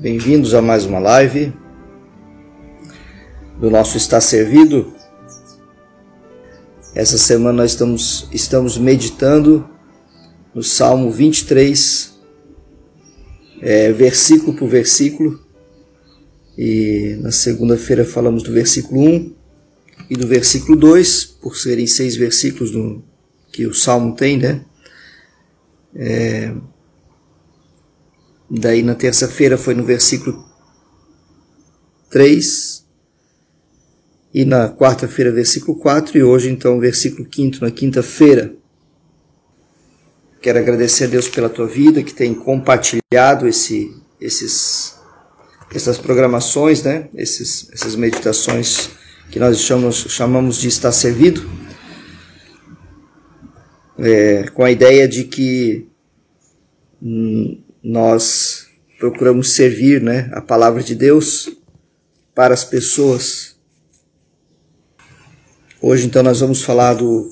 Bem-vindos a mais uma live do nosso Está Servido. Essa semana nós estamos, estamos meditando no Salmo 23, é, versículo por versículo. E na segunda-feira falamos do versículo 1 e do versículo 2, por serem seis versículos que o Salmo tem, né? É, Daí na terça-feira foi no versículo 3 e na quarta-feira versículo 4 e hoje então versículo 5 na quinta-feira. Quero agradecer a Deus pela tua vida que tem compartilhado esse, esses, essas programações, né? Esses, essas meditações que nós chamamos, chamamos de estar servido, é, com a ideia de que nós procuramos servir né, a palavra de Deus para as pessoas. Hoje, então, nós vamos falar do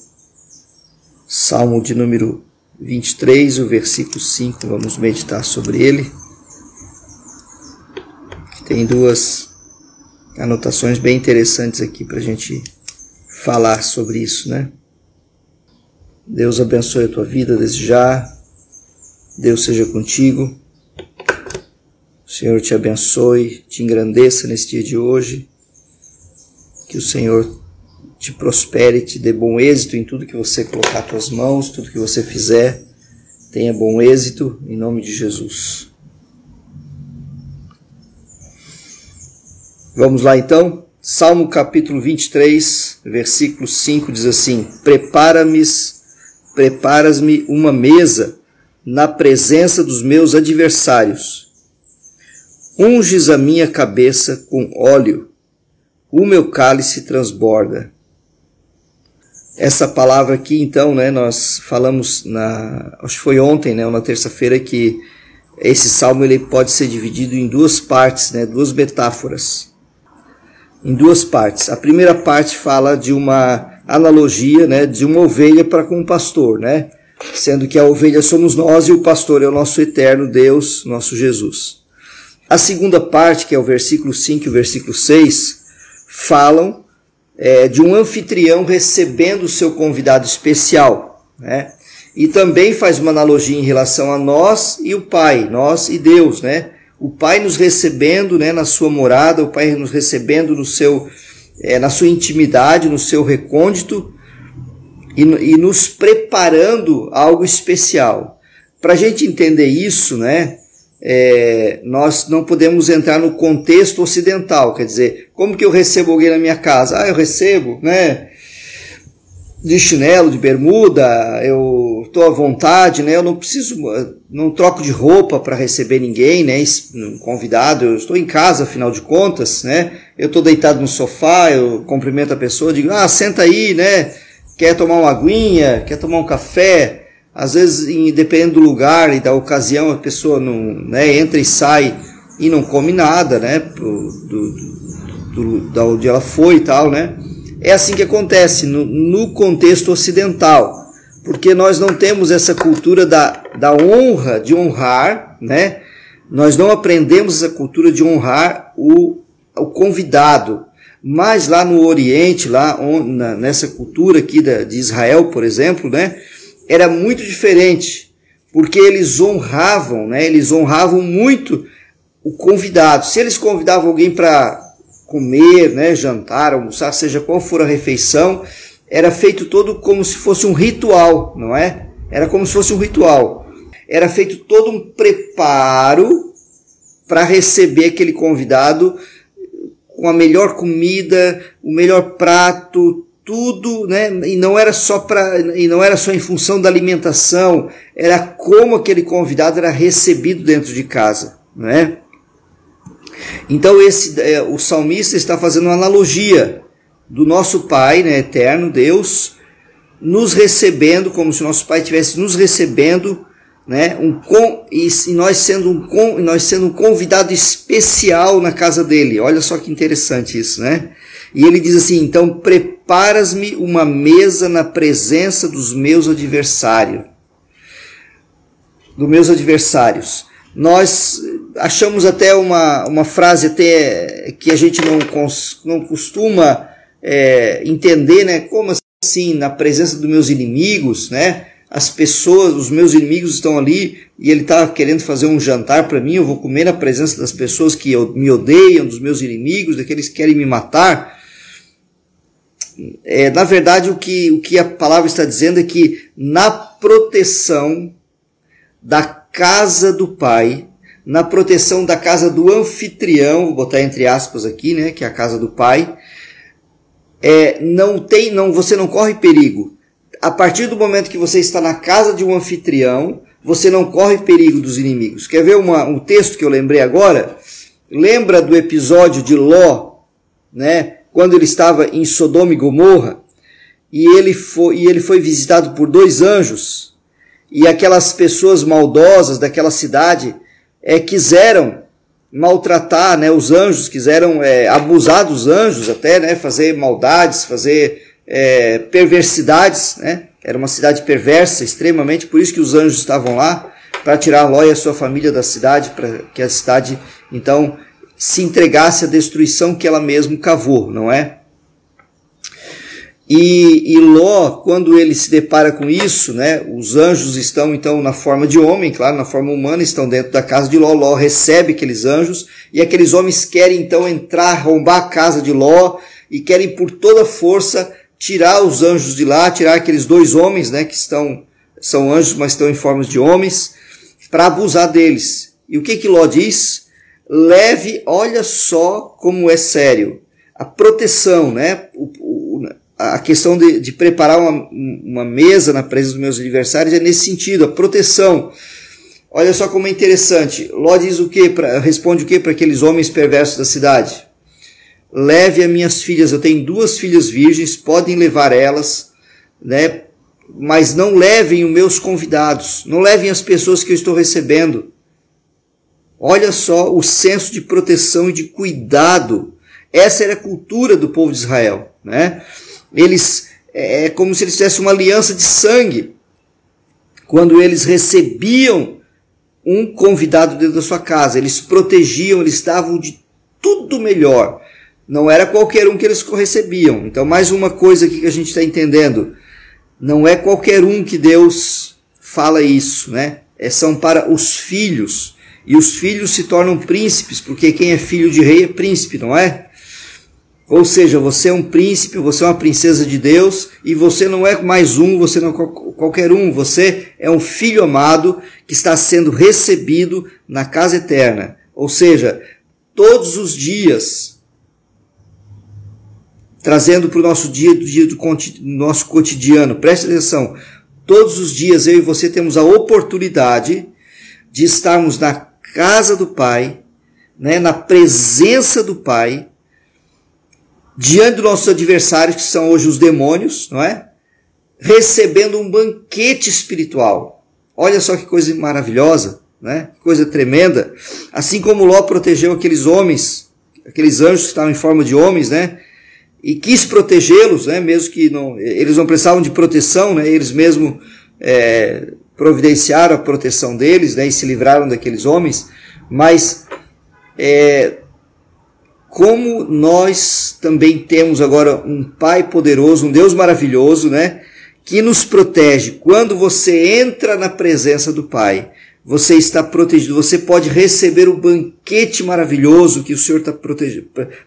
Salmo de número 23, o versículo 5, vamos meditar sobre ele. Tem duas anotações bem interessantes aqui para a gente falar sobre isso, né? Deus abençoe a tua vida desde já. Deus seja contigo. O Senhor te abençoe, te engrandeça nesse dia de hoje. Que o Senhor te prospere, te dê bom êxito em tudo que você colocar as tuas mãos, tudo que você fizer. Tenha bom êxito em nome de Jesus. Vamos lá então. Salmo capítulo 23, versículo 5 diz assim: Prepara-me, preparas-me uma mesa na presença dos meus adversários. Unges a minha cabeça com óleo, o meu cálice transborda. Essa palavra aqui, então, né, nós falamos na, acho que foi ontem, né, ou na terça-feira, que esse salmo ele pode ser dividido em duas partes, né, duas metáforas. Em duas partes. A primeira parte fala de uma analogia, né, de uma ovelha para com um pastor, né? Sendo que a ovelha somos nós e o pastor é o nosso eterno Deus, nosso Jesus. A segunda parte, que é o versículo 5 e o versículo 6, falam é, de um anfitrião recebendo o seu convidado especial, né? E também faz uma analogia em relação a nós e o Pai, nós e Deus, né? O Pai nos recebendo, né, na sua morada, o Pai nos recebendo no seu, é, na sua intimidade, no seu recôndito, e, e nos preparando algo especial. Para a gente entender isso, né, é, nós não podemos entrar no contexto ocidental, quer dizer, como que eu recebo alguém na minha casa? Ah, eu recebo, né? De chinelo, de bermuda, eu estou à vontade, né? Eu não preciso, não troco de roupa para receber ninguém, né? Convidado, eu estou em casa, afinal de contas, né? Eu estou deitado no sofá, eu cumprimento a pessoa, digo, ah, senta aí, né? Quer tomar uma aguinha, quer tomar um café, às vezes, dependendo do lugar e da ocasião, a pessoa não né, entra e sai e não come nada, né? Do, do, do, da onde ela foi e tal, né? É assim que acontece no, no contexto ocidental, porque nós não temos essa cultura da, da honra, de honrar, né? Nós não aprendemos essa cultura de honrar o, o convidado, mas lá no Oriente, lá nessa cultura aqui de Israel, por exemplo, né, era muito diferente, porque eles honravam, né, eles honravam muito o convidado. Se eles convidavam alguém para comer, né, jantar, almoçar, seja qual for a refeição, era feito todo como se fosse um ritual, não é? Era como se fosse um ritual. Era feito todo um preparo para receber aquele convidado a melhor comida, o melhor prato, tudo, né? E não era só para e não era só em função da alimentação, era como aquele convidado era recebido dentro de casa, né? Então esse é, o salmista está fazendo uma analogia do nosso Pai, né, eterno Deus, nos recebendo como se nosso Pai estivesse nos recebendo né? Um com, e, nós sendo um com, nós sendo um convidado especial na casa dele. Olha só que interessante isso, né? E ele diz assim: então preparas-me uma mesa na presença dos meus adversários. dos meus adversários. Nós achamos até uma, uma frase até que a gente não, não costuma é, entender, né? Como assim, na presença dos meus inimigos, né? As pessoas, os meus inimigos estão ali e ele está querendo fazer um jantar para mim, eu vou comer na presença das pessoas que me odeiam, dos meus inimigos, daqueles que querem me matar. É, na verdade, o que, o que a palavra está dizendo é que na proteção da casa do Pai, na proteção da casa do anfitrião, vou botar entre aspas aqui, né, que é a casa do Pai, é, não tem, não, você não corre perigo. A partir do momento que você está na casa de um anfitrião, você não corre perigo dos inimigos. Quer ver uma, um texto que eu lembrei agora? Lembra do episódio de Ló, né? Quando ele estava em Sodoma e Gomorra e ele foi, e ele foi visitado por dois anjos e aquelas pessoas maldosas daquela cidade é, quiseram maltratar né, os anjos, quiseram é, abusar dos anjos até, né, fazer maldades, fazer é, perversidades, né? Era uma cidade perversa, extremamente, por isso que os anjos estavam lá, para tirar Ló e a sua família da cidade, para que a cidade, então, se entregasse à destruição que ela mesma cavou, não é? E, e Ló, quando ele se depara com isso, né, os anjos estão então na forma de homem, claro, na forma humana, estão dentro da casa de Ló. Ló recebe aqueles anjos e aqueles homens querem então entrar, arrombar a casa de Ló e querem por toda força tirar os anjos de lá, tirar aqueles dois homens, né, que estão são anjos, mas estão em formas de homens, para abusar deles. E o que que Ló diz? Leve, olha só como é sério. A proteção, né? O, a questão de, de preparar uma, uma, mesa na presença dos meus adversários é nesse sentido, a proteção. Olha só como é interessante. Ló diz o que? Responde o que para aqueles homens perversos da cidade? Leve as minhas filhas, eu tenho duas filhas virgens, podem levar elas, né? Mas não levem os meus convidados, não levem as pessoas que eu estou recebendo. Olha só o senso de proteção e de cuidado. Essa era a cultura do povo de Israel, né? Eles é, é como se eles tivessem uma aliança de sangue. Quando eles recebiam um convidado dentro da sua casa, eles protegiam, eles davam de tudo melhor. Não era qualquer um que eles recebiam. Então, mais uma coisa aqui que a gente está entendendo. Não é qualquer um que Deus fala isso, né? É, são para os filhos. E os filhos se tornam príncipes, porque quem é filho de rei é príncipe, não é? Ou seja, você é um príncipe, você é uma princesa de Deus e você não é mais um, você não é qualquer um, você é um filho amado que está sendo recebido na casa eterna. Ou seja, todos os dias, trazendo para o nosso dia, do dia do nosso cotidiano, preste atenção, todos os dias eu e você temos a oportunidade de estarmos na casa do Pai, né, na presença do Pai, diante dos nossos adversários, que são hoje os demônios, não é? Recebendo um banquete espiritual. Olha só que coisa maravilhosa, né? Que coisa tremenda. Assim como Ló protegeu aqueles homens, aqueles anjos que estavam em forma de homens, né? E quis protegê-los, né? Mesmo que não, eles não precisavam de proteção, né? Eles mesmo é, providenciaram a proteção deles, né? E se livraram daqueles homens. Mas é, como nós também temos agora um Pai poderoso, um Deus maravilhoso, né? Que nos protege. Quando você entra na presença do Pai, você está protegido. Você pode receber o banquete maravilhoso que o Senhor está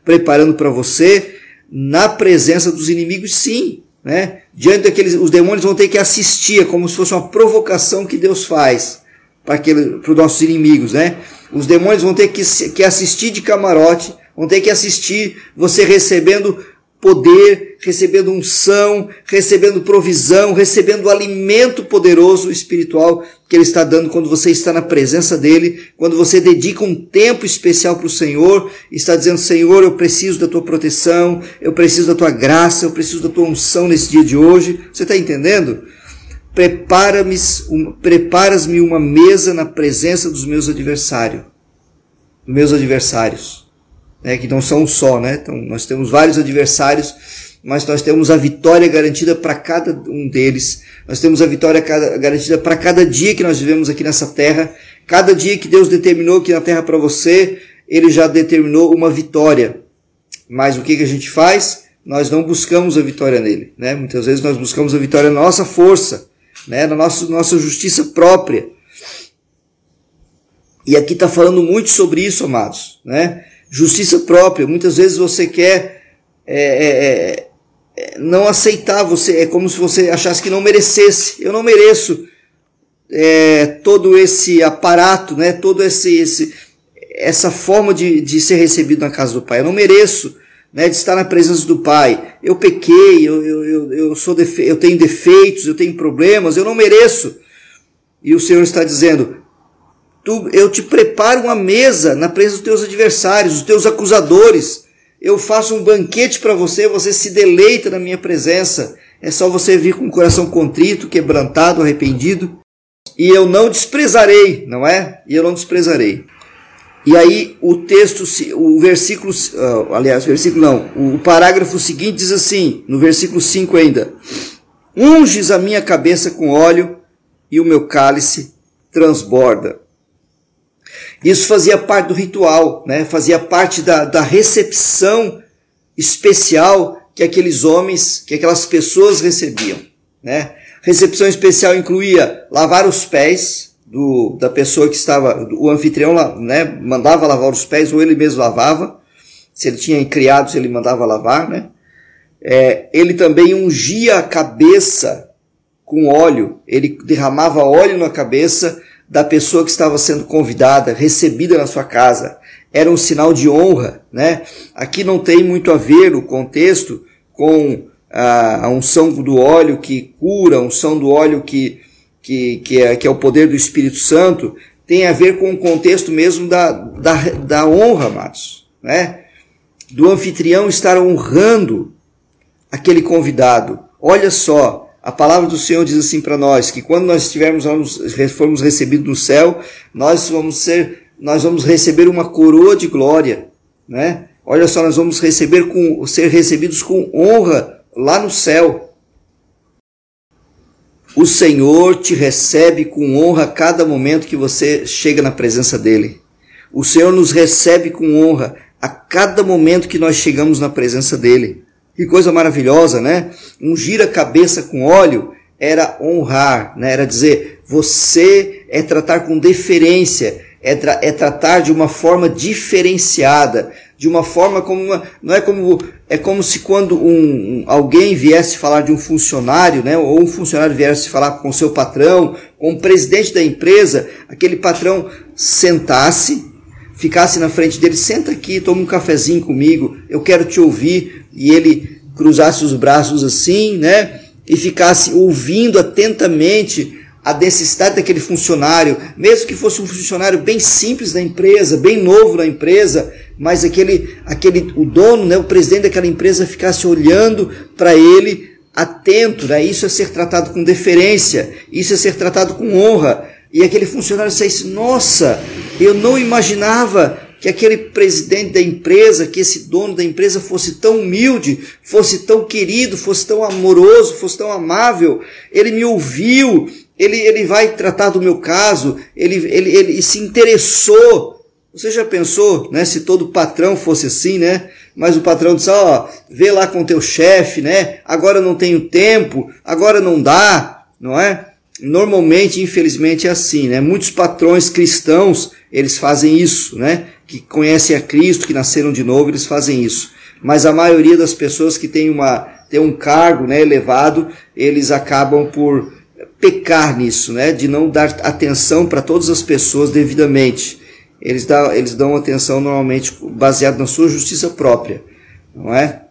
preparando para você na presença dos inimigos, sim. Né? Diante daqueles, os demônios vão ter que assistir, como se fosse uma provocação que Deus faz para, aquele, para os nossos inimigos. Né? Os demônios vão ter que, que assistir de camarote vão ter que assistir você recebendo poder, recebendo unção, recebendo provisão, recebendo alimento poderoso espiritual que Ele está dando quando você está na presença dEle, quando você dedica um tempo especial para o Senhor, está dizendo, Senhor, eu preciso da Tua proteção, eu preciso da Tua graça, eu preciso da Tua unção nesse dia de hoje. Você está entendendo? Prepara-me preparas-me uma mesa na presença dos meus adversários, dos meus adversários né, que não são um só, né? Então nós temos vários adversários mas nós temos a vitória garantida para cada um deles. Nós temos a vitória garantida para cada dia que nós vivemos aqui nessa terra. Cada dia que Deus determinou aqui na terra para você, Ele já determinou uma vitória. Mas o que, que a gente faz? Nós não buscamos a vitória nele. Né? Muitas vezes nós buscamos a vitória na nossa força, né? na nossa, nossa justiça própria. E aqui está falando muito sobre isso, amados. Né? Justiça própria. Muitas vezes você quer é, é, é, não aceitar, você é como se você achasse que não merecesse. Eu não mereço é, todo esse aparato, né? todo esse, esse essa forma de, de ser recebido na casa do Pai. Eu não mereço né, de estar na presença do Pai. Eu pequei, eu, eu, eu, eu, sou defe eu tenho defeitos, eu tenho problemas, eu não mereço. E o Senhor está dizendo: tu, eu te preparo uma mesa na presença dos teus adversários, dos teus acusadores. Eu faço um banquete para você, você se deleita na minha presença. É só você vir com o coração contrito, quebrantado, arrependido. E eu não desprezarei, não é? E eu não desprezarei. E aí o texto, o versículo, uh, aliás, o versículo não, o parágrafo seguinte diz assim, no versículo 5 ainda: Unges a minha cabeça com óleo e o meu cálice transborda. Isso fazia parte do ritual, né? fazia parte da, da recepção especial que aqueles homens, que aquelas pessoas recebiam. Né? Recepção especial incluía lavar os pés, do, da pessoa que estava, o anfitrião né, mandava lavar os pés ou ele mesmo lavava, se ele tinha criados ele mandava lavar, né? É, ele também ungia a cabeça com óleo, ele derramava óleo na cabeça da pessoa que estava sendo convidada, recebida na sua casa. Era um sinal de honra, né? Aqui não tem muito a ver o contexto com a, unção do óleo que cura, a unção do óleo que que, que, é, que é o poder do Espírito Santo, tem a ver com o contexto mesmo da, da, da honra, amados. Né? Do anfitrião estar honrando aquele convidado. Olha só, a palavra do Senhor diz assim para nós, que quando nós estivermos, formos recebidos no céu, nós vamos ser, nós vamos receber uma coroa de glória, né? Olha só, nós vamos receber com, ser recebidos com honra lá no céu. O Senhor te recebe com honra a cada momento que você chega na presença dele. O Senhor nos recebe com honra a cada momento que nós chegamos na presença dele. Que coisa maravilhosa, né? Ungir a cabeça com óleo era honrar, né? era dizer, você é tratar com deferência, é, tra é tratar de uma forma diferenciada, de uma forma como uma, não é como é como se quando um, alguém viesse falar de um funcionário, né, ou um funcionário viesse falar com seu patrão, com o presidente da empresa, aquele patrão sentasse, ficasse na frente dele, senta aqui, toma um cafezinho comigo, eu quero te ouvir, e ele cruzasse os braços assim, né, e ficasse ouvindo atentamente a necessidade daquele funcionário, mesmo que fosse um funcionário bem simples da empresa, bem novo na empresa, mas aquele, aquele, o dono, né, o presidente daquela empresa ficasse olhando para ele atento, né? Isso é ser tratado com deferência, isso é ser tratado com honra. E aquele funcionário disse: Nossa, eu não imaginava que aquele presidente da empresa, que esse dono da empresa fosse tão humilde, fosse tão querido, fosse tão amoroso, fosse tão amável. Ele me ouviu, ele, ele vai tratar do meu caso, ele, ele, ele se interessou você já pensou, né, se todo patrão fosse assim, né? Mas o patrão disse, ó, oh, vê lá com teu chefe, né? Agora não tenho tempo, agora não dá, não é? Normalmente, infelizmente, é assim, né? Muitos patrões cristãos, eles fazem isso, né? Que conhecem a Cristo, que nasceram de novo, eles fazem isso. Mas a maioria das pessoas que tem, uma, tem um cargo né, elevado, eles acabam por pecar nisso, né? De não dar atenção para todas as pessoas devidamente eles, dão, eles dão atenção normalmente baseado na sua justiça própria, não é?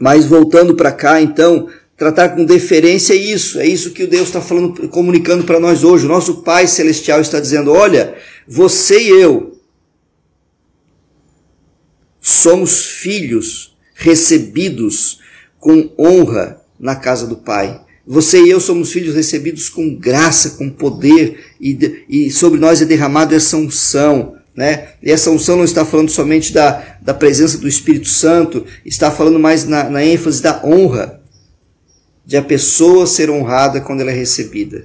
Mas voltando para cá, então, tratar com deferência é isso, é isso que o Deus está falando, comunicando para nós hoje. O nosso Pai Celestial está dizendo: olha, você e eu somos filhos recebidos com honra na casa do Pai. Você e eu somos filhos recebidos com graça, com poder, e, e sobre nós é derramado essa unção. Né? E essa unção não está falando somente da, da presença do Espírito Santo, está falando mais na, na ênfase da honra, de a pessoa ser honrada quando ela é recebida.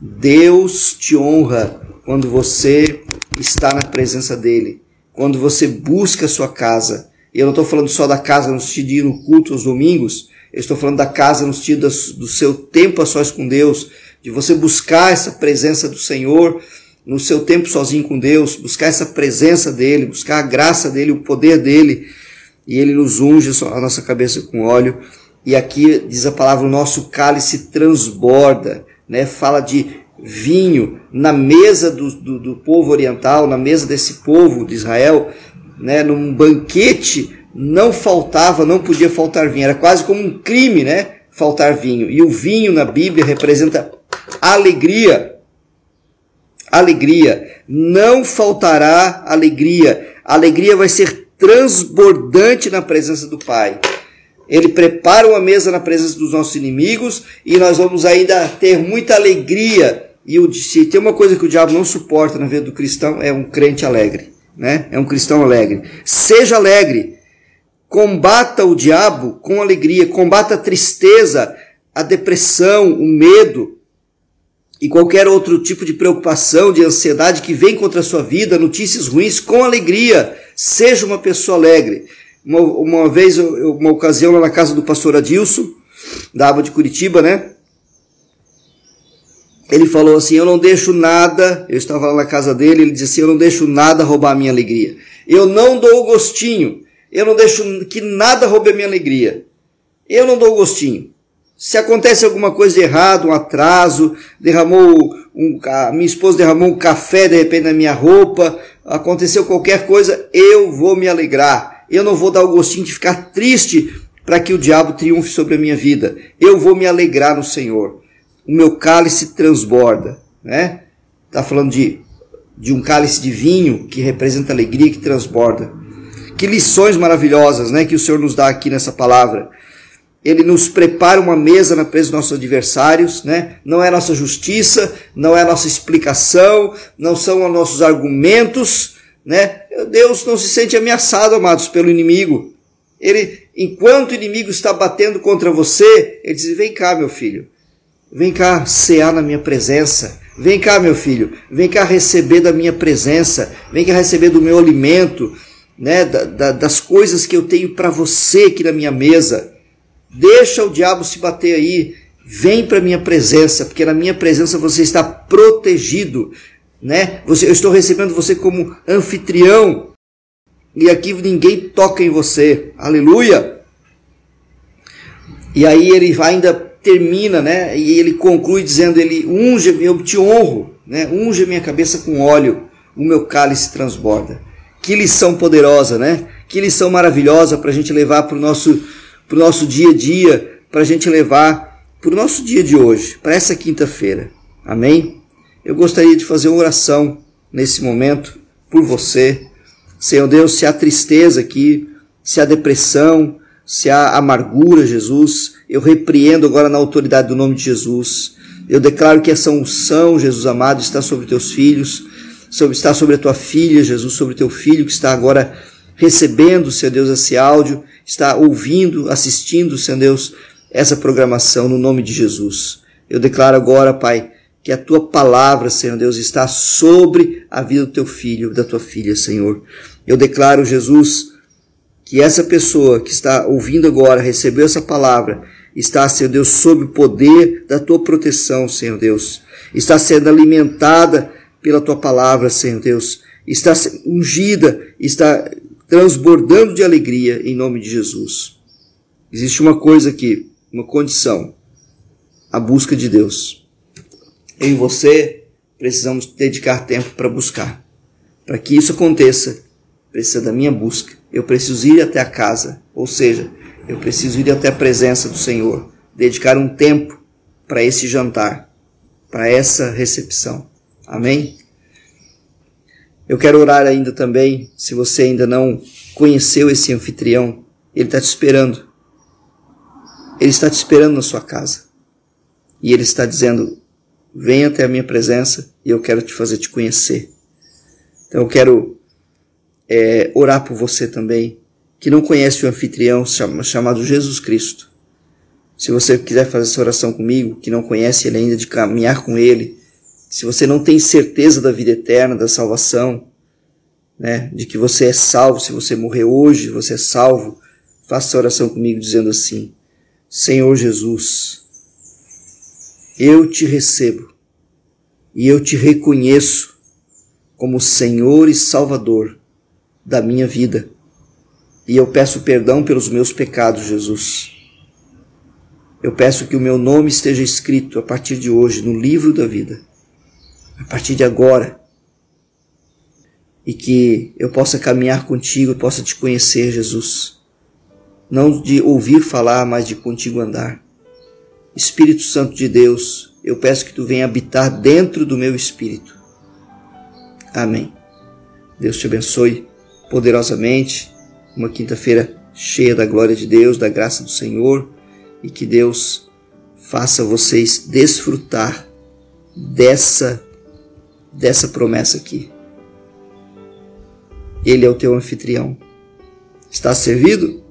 Deus te honra quando você está na presença dele, quando você busca a sua casa. E eu não estou falando só da casa no sentido de ir no culto aos domingos, eu estou falando da casa no sentido do seu tempo a sós com Deus, de você buscar essa presença do Senhor no seu tempo sozinho com Deus, buscar essa presença dele, buscar a graça dele, o poder dele, e ele nos unge a nossa cabeça com óleo. E aqui diz a palavra: o nosso cálice transborda, né? Fala de vinho na mesa do, do, do povo oriental, na mesa desse povo de Israel, né? Num banquete não faltava, não podia faltar vinho. Era quase como um crime, né? Faltar vinho. E o vinho na Bíblia representa alegria. Alegria. Não faltará alegria. A alegria vai ser transbordante na presença do Pai. Ele prepara uma mesa na presença dos nossos inimigos e nós vamos ainda ter muita alegria. E o, se tem uma coisa que o diabo não suporta na vida do cristão, é um crente alegre. Né? É um cristão alegre. Seja alegre. Combata o diabo com alegria. Combata a tristeza, a depressão, o medo e qualquer outro tipo de preocupação, de ansiedade que vem contra a sua vida, notícias ruins, com alegria. Seja uma pessoa alegre. Uma, uma vez, uma ocasião lá na casa do pastor Adilson, da Aba de Curitiba, né? Ele falou assim: Eu não deixo nada. Eu estava lá na casa dele. Ele disse assim: Eu não deixo nada roubar a minha alegria. Eu não dou o gostinho. Eu não deixo que nada roube a minha alegria. Eu não dou o gostinho. Se acontece alguma coisa de errado, um atraso, derramou um, a minha esposa derramou um café de repente na minha roupa, aconteceu qualquer coisa, eu vou me alegrar. Eu não vou dar o gostinho de ficar triste para que o diabo triunfe sobre a minha vida. Eu vou me alegrar no Senhor. O meu cálice transborda, né? Tá falando de de um cálice de vinho que representa alegria que transborda. Que lições maravilhosas, né, que o Senhor nos dá aqui nessa palavra ele nos prepara uma mesa na presença dos nossos adversários, né? Não é nossa justiça, não é nossa explicação, não são os nossos argumentos, né? Deus não se sente ameaçado, amados, pelo inimigo. Ele, enquanto o inimigo está batendo contra você, ele diz: "Vem cá, meu filho. Vem cá cear na minha presença. Vem cá, meu filho. Vem cá receber da minha presença. Vem cá receber do meu alimento, né? Da, da, das coisas que eu tenho para você aqui na minha mesa." Deixa o diabo se bater aí. Vem para minha presença, porque na minha presença você está protegido, né? Você, eu estou recebendo você como anfitrião. E aqui ninguém toca em você. Aleluia. E aí ele ainda termina, né? E ele conclui dizendo: Ele unge, eu te honro, né? Unge minha cabeça com óleo, o meu cálice transborda. Que lição poderosa, né? Que lição maravilhosa para a gente levar para o nosso para o nosso dia a dia, para a gente levar para o nosso dia de hoje, para essa quinta-feira. Amém? Eu gostaria de fazer uma oração nesse momento por você. Senhor Deus, se há tristeza aqui, se há depressão, se há amargura, Jesus, eu repreendo agora na autoridade do nome de Jesus. Eu declaro que essa unção, Jesus amado, está sobre teus filhos, sobre, está sobre a tua filha, Jesus, sobre teu filho que está agora recebendo, Senhor Deus, esse áudio está ouvindo, assistindo, Senhor Deus, essa programação no nome de Jesus. Eu declaro agora, Pai, que a tua palavra, Senhor Deus, está sobre a vida do teu filho, da tua filha, Senhor. Eu declaro, Jesus, que essa pessoa que está ouvindo agora, recebeu essa palavra, está, Senhor Deus, sob o poder da tua proteção, Senhor Deus. Está sendo alimentada pela tua palavra, Senhor Deus. Está ungida, está transbordando de alegria em nome de Jesus. Existe uma coisa aqui, uma condição: a busca de Deus. Eu e você precisamos dedicar tempo para buscar. Para que isso aconteça, precisa da minha busca. Eu preciso ir até a casa, ou seja, eu preciso ir até a presença do Senhor, dedicar um tempo para esse jantar, para essa recepção. Amém? Eu quero orar ainda também, se você ainda não conheceu esse anfitrião, ele está te esperando. Ele está te esperando na sua casa. E ele está dizendo: venha até a minha presença e eu quero te fazer te conhecer. Então eu quero é, orar por você também, que não conhece o anfitrião chamado Jesus Cristo. Se você quiser fazer essa oração comigo, que não conhece ele ainda, de caminhar com ele, se você não tem certeza da vida eterna, da salvação, né, de que você é salvo, se você morrer hoje, você é salvo, faça essa oração comigo dizendo assim: Senhor Jesus, eu te recebo e eu te reconheço como Senhor e Salvador da minha vida. E eu peço perdão pelos meus pecados, Jesus. Eu peço que o meu nome esteja escrito a partir de hoje no livro da vida a partir de agora. E que eu possa caminhar contigo, possa te conhecer, Jesus. Não de ouvir falar, mas de contigo andar. Espírito Santo de Deus, eu peço que tu venha habitar dentro do meu espírito. Amém. Deus te abençoe poderosamente. Uma quinta-feira cheia da glória de Deus, da graça do Senhor e que Deus faça vocês desfrutar dessa dessa promessa aqui. Ele é o teu anfitrião. Está servido?